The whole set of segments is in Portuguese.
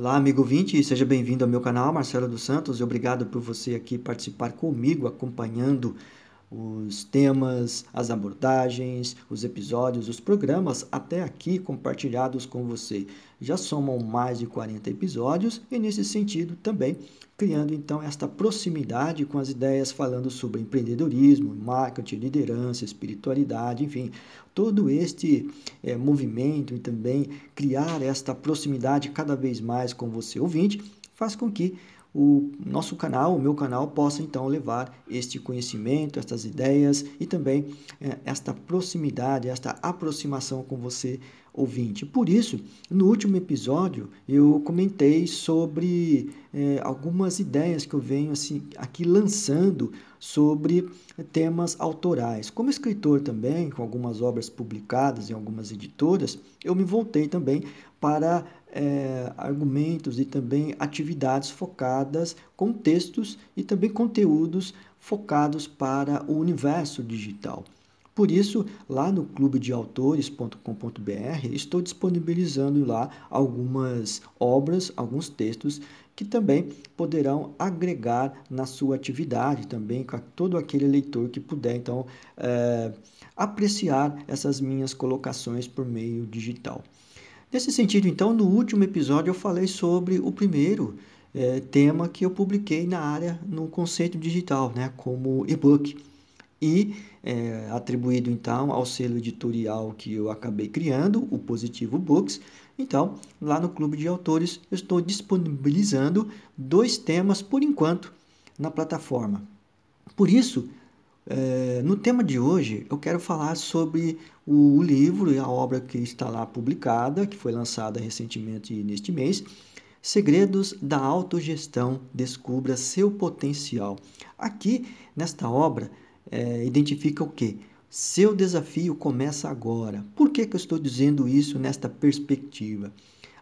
Olá, amigo 20, seja bem-vindo ao meu canal, Marcelo dos Santos, e obrigado por você aqui participar comigo, acompanhando os temas, as abordagens, os episódios, os programas até aqui compartilhados com você. Já somam mais de 40 episódios e nesse sentido também criando então esta proximidade com as ideias falando sobre empreendedorismo, marketing, liderança, espiritualidade, enfim, todo este é, movimento e também criar esta proximidade cada vez mais com você ouvinte faz com que o nosso canal, o meu canal, possa então levar este conhecimento, estas ideias e também é, esta proximidade, esta aproximação com você ouvinte. Por isso, no último episódio eu comentei sobre é, algumas ideias que eu venho assim aqui lançando sobre temas autorais. Como escritor também, com algumas obras publicadas em algumas editoras, eu me voltei também para é, argumentos e também atividades focadas com textos e também conteúdos focados para o universo digital. Por isso, lá no clubedeautores.com.br, estou disponibilizando lá algumas obras, alguns textos que também poderão agregar na sua atividade, também com todo aquele leitor que puder, então, é, apreciar essas minhas colocações por meio digital. Nesse sentido, então, no último episódio eu falei sobre o primeiro é, tema que eu publiquei na área, no conceito digital, né, como e-book. E é, atribuído então ao selo editorial que eu acabei criando, o Positivo Books. Então, lá no Clube de Autores, eu estou disponibilizando dois temas por enquanto na plataforma. Por isso, é, no tema de hoje, eu quero falar sobre o livro e a obra que está lá publicada, que foi lançada recentemente neste mês, Segredos da Autogestão, Descubra Seu Potencial. Aqui, nesta obra, é, identifica o quê? Seu desafio começa agora. Por que, que eu estou dizendo isso nesta perspectiva?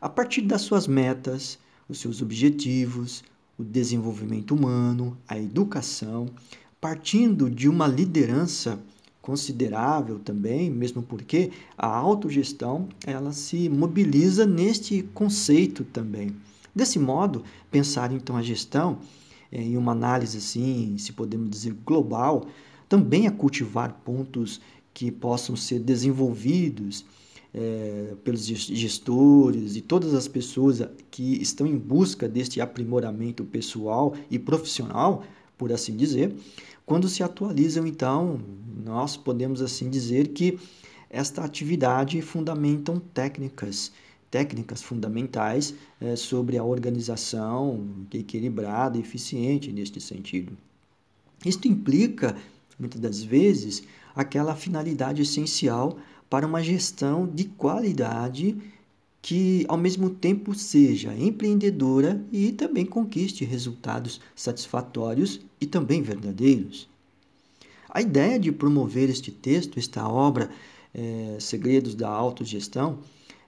A partir das suas metas, os seus objetivos, o desenvolvimento humano, a educação, partindo de uma liderança considerável também, mesmo porque a autogestão ela se mobiliza neste conceito também. Desse modo, pensar então a gestão é, em uma análise assim, se podemos dizer global, também é cultivar pontos que possam ser desenvolvidos é, pelos gestores e todas as pessoas que estão em busca deste aprimoramento pessoal e profissional, por assim dizer, quando se atualizam, então, nós podemos assim dizer que esta atividade fundamentam técnicas, técnicas fundamentais é, sobre a organização equilibrada e eficiente neste sentido. Isto implica, muitas das vezes, aquela finalidade essencial para uma gestão de qualidade que ao mesmo tempo seja empreendedora e também conquiste resultados satisfatórios e também verdadeiros. A ideia de promover este texto, esta obra, é, Segredos da Autogestão,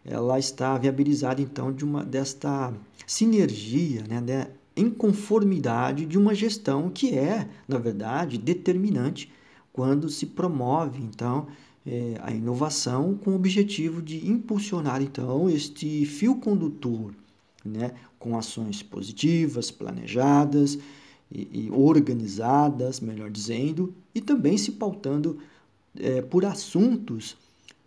ela está viabilizada então de uma desta sinergia, né, de, em conformidade de uma gestão que é, na verdade, determinante quando se promove então é, a inovação com o objetivo de impulsionar então este fio condutor, né, com ações positivas, planejadas e, e organizadas, melhor dizendo, e também se pautando é, por assuntos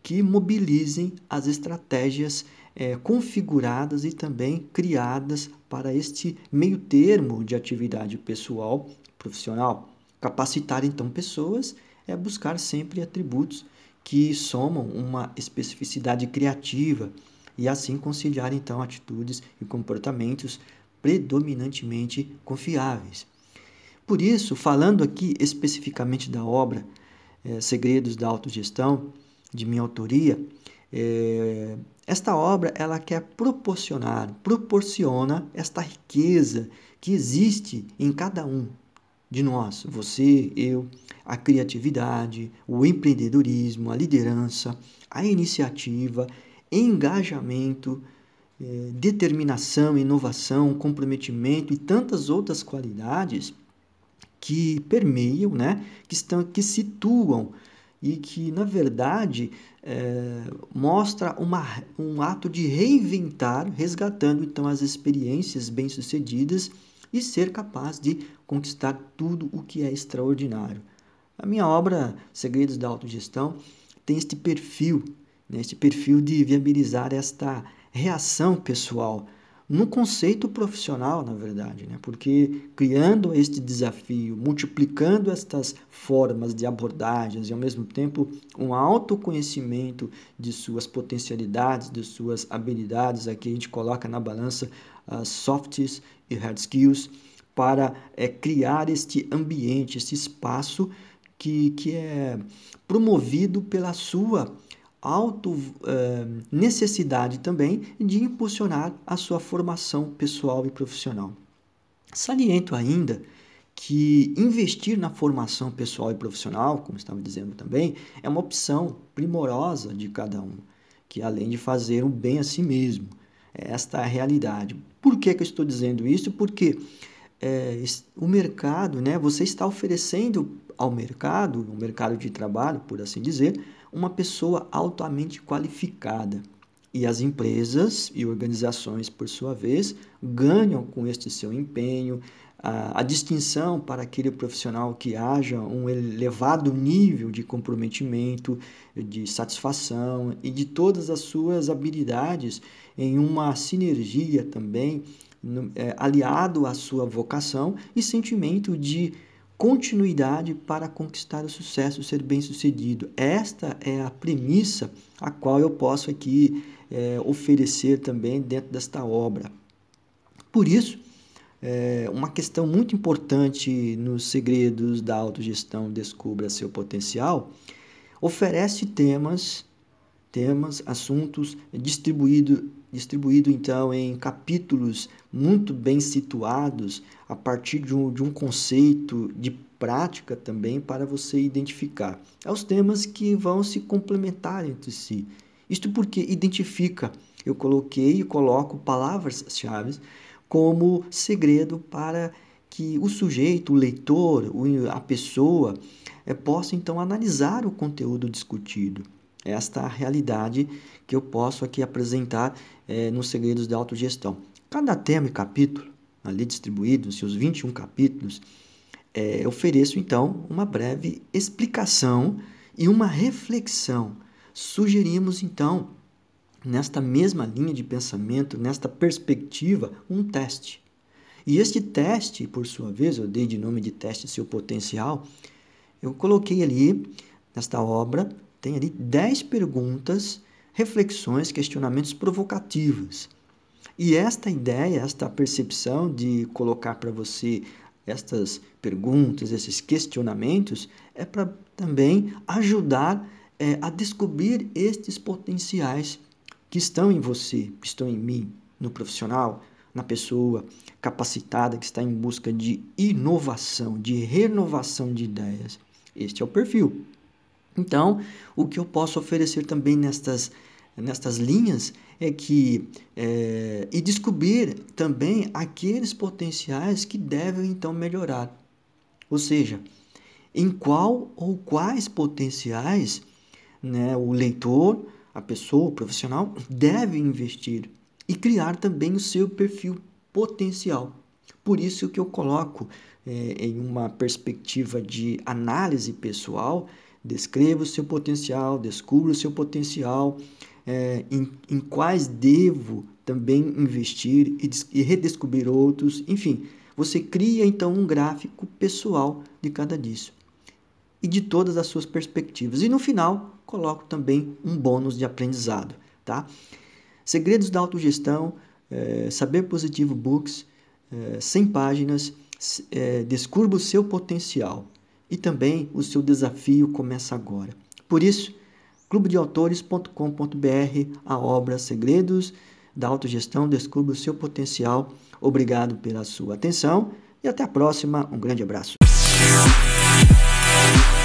que mobilizem as estratégias é, configuradas e também criadas para este meio termo de atividade pessoal profissional. Capacitar então pessoas é buscar sempre atributos que somam uma especificidade criativa e assim conciliar então atitudes e comportamentos predominantemente confiáveis. Por isso, falando aqui especificamente da obra é, Segredos da Autogestão, de minha autoria, é, esta obra ela quer proporcionar, proporciona esta riqueza que existe em cada um de nós, você, eu, a criatividade, o empreendedorismo, a liderança, a iniciativa, engajamento, eh, determinação, inovação, comprometimento e tantas outras qualidades que permeiam, né, que estão que situam e que, na verdade, é, mostra uma, um ato de reinventar, resgatando então as experiências bem-sucedidas e ser capaz de conquistar tudo o que é extraordinário. A minha obra Segredos da Autogestão tem este perfil, né, este perfil de viabilizar esta reação pessoal no conceito profissional, na verdade, né? porque criando este desafio, multiplicando estas formas de abordagens e ao mesmo tempo um autoconhecimento de suas potencialidades, de suas habilidades, aqui a gente coloca na balança as softs e hard skills para é, criar este ambiente, este espaço que, que é promovido pela sua auto eh, necessidade também de impulsionar a sua formação pessoal e profissional. Saliento ainda que investir na formação pessoal e profissional, como estava dizendo também, é uma opção primorosa de cada um, que além de fazer um bem a si mesmo. Esta realidade. Por que, que eu estou dizendo isso? Porque é, o mercado, né, você está oferecendo ao mercado, no mercado de trabalho, por assim dizer, uma pessoa altamente qualificada. E as empresas e organizações, por sua vez, ganham com este seu empenho, a, a, distinção para aquele profissional que haja um elevado nível de comprometimento, de satisfação e de todas as suas habilidades em uma sinergia também, é, aliado à sua vocação e sentimento de continuidade para conquistar o sucesso, ser bem-sucedido. Esta é a premissa a qual eu posso aqui é, oferecer também dentro desta obra. Por isso, é, uma questão muito importante nos segredos da autogestão Descubra seu potencial oferece temas, temas, assuntos distribuídos distribuído então em capítulos muito bem situados a partir de um, de um conceito de prática também para você identificar. É os temas que vão se complementar entre si. Isto porque identifica, eu coloquei e coloco palavras-chave como segredo para que o sujeito, o leitor, a pessoa é, possa então analisar o conteúdo discutido esta é a realidade que eu posso aqui apresentar é, nos Segredos da Autogestão. Cada tema e capítulo, ali distribuído, seus 21 capítulos, é, ofereço então uma breve explicação e uma reflexão. Sugerimos então, nesta mesma linha de pensamento, nesta perspectiva, um teste. E este teste, por sua vez, eu dei de nome de teste seu potencial, eu coloquei ali, nesta obra, tem ali 10 perguntas, reflexões, questionamentos provocativos. E esta ideia, esta percepção de colocar para você estas perguntas, esses questionamentos, é para também ajudar é, a descobrir estes potenciais que estão em você, que estão em mim, no profissional, na pessoa capacitada que está em busca de inovação, de renovação de ideias. Este é o perfil. Então, o que eu posso oferecer também nestas, nestas linhas é que é, e descobrir também aqueles potenciais que devem então melhorar. Ou seja, em qual ou quais potenciais né, o leitor, a pessoa, o profissional deve investir e criar também o seu perfil potencial. Por isso que eu coloco é, em uma perspectiva de análise pessoal Descreva o seu potencial, descubra o seu potencial, é, em, em, quais devo também investir e, e redescobrir outros. Enfim, você cria então um gráfico pessoal de cada disso e de todas as suas perspectivas. E no final, coloco também um bônus de aprendizado, tá? Segredos da autogestão, é, Saber Positivo Books, é, 100 páginas, é, descubra o seu potencial e também o seu desafio começa agora. Por isso, clubedeautores.com.br, a obra Segredos da Autogestão, descubra o seu potencial. Obrigado pela sua atenção e até a próxima. Um grande abraço. Peace.